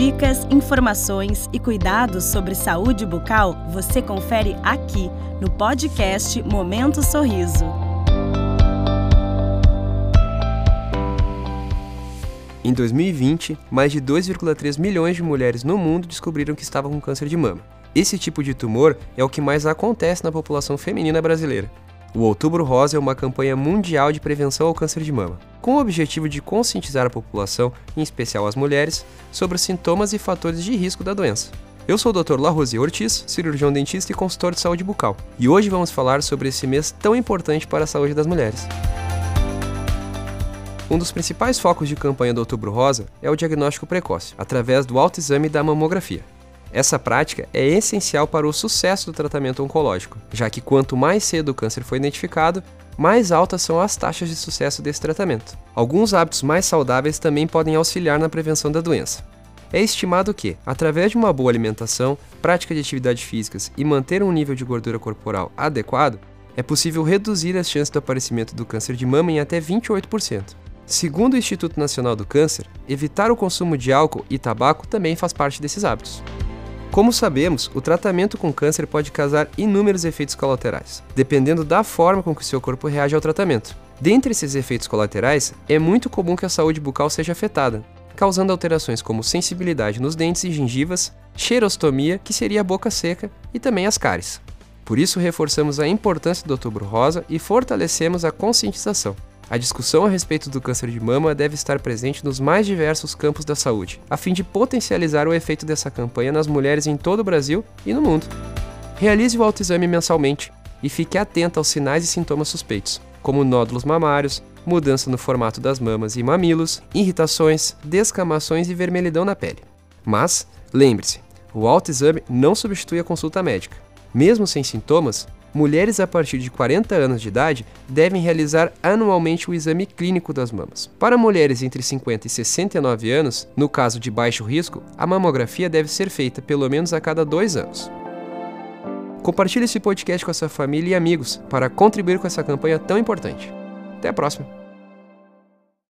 Dicas, informações e cuidados sobre saúde bucal você confere aqui no podcast Momento Sorriso. Em 2020, mais de 2,3 milhões de mulheres no mundo descobriram que estavam com câncer de mama. Esse tipo de tumor é o que mais acontece na população feminina brasileira. O Outubro Rosa é uma campanha mundial de prevenção ao câncer de mama, com o objetivo de conscientizar a população, em especial as mulheres, sobre os sintomas e fatores de risco da doença. Eu sou o Dr. Larose Ortiz, cirurgião dentista e consultor de saúde bucal, e hoje vamos falar sobre esse mês tão importante para a saúde das mulheres. Um dos principais focos de campanha do Outubro Rosa é o diagnóstico precoce, através do autoexame da mamografia. Essa prática é essencial para o sucesso do tratamento oncológico, já que quanto mais cedo o câncer foi identificado, mais altas são as taxas de sucesso desse tratamento. Alguns hábitos mais saudáveis também podem auxiliar na prevenção da doença. É estimado que, através de uma boa alimentação, prática de atividades físicas e manter um nível de gordura corporal adequado, é possível reduzir as chances do aparecimento do câncer de mama em até 28%. Segundo o Instituto Nacional do Câncer, evitar o consumo de álcool e tabaco também faz parte desses hábitos. Como sabemos, o tratamento com câncer pode causar inúmeros efeitos colaterais, dependendo da forma com que seu corpo reage ao tratamento. Dentre esses efeitos colaterais, é muito comum que a saúde bucal seja afetada, causando alterações como sensibilidade nos dentes e gengivas, cheirostomia, que seria a boca seca, e também as cáries. Por isso, reforçamos a importância do Outubro Rosa e fortalecemos a conscientização. A discussão a respeito do câncer de mama deve estar presente nos mais diversos campos da saúde, a fim de potencializar o efeito dessa campanha nas mulheres em todo o Brasil e no mundo. Realize o autoexame mensalmente e fique atento aos sinais e sintomas suspeitos, como nódulos mamários, mudança no formato das mamas e mamilos, irritações, descamações e vermelhidão na pele. Mas, lembre-se, o autoexame não substitui a consulta médica. Mesmo sem sintomas, mulheres a partir de 40 anos de idade devem realizar anualmente o exame clínico das mamas. Para mulheres entre 50 e 69 anos, no caso de baixo risco, a mamografia deve ser feita pelo menos a cada dois anos. Compartilhe esse podcast com a sua família e amigos para contribuir com essa campanha tão importante. Até a próxima!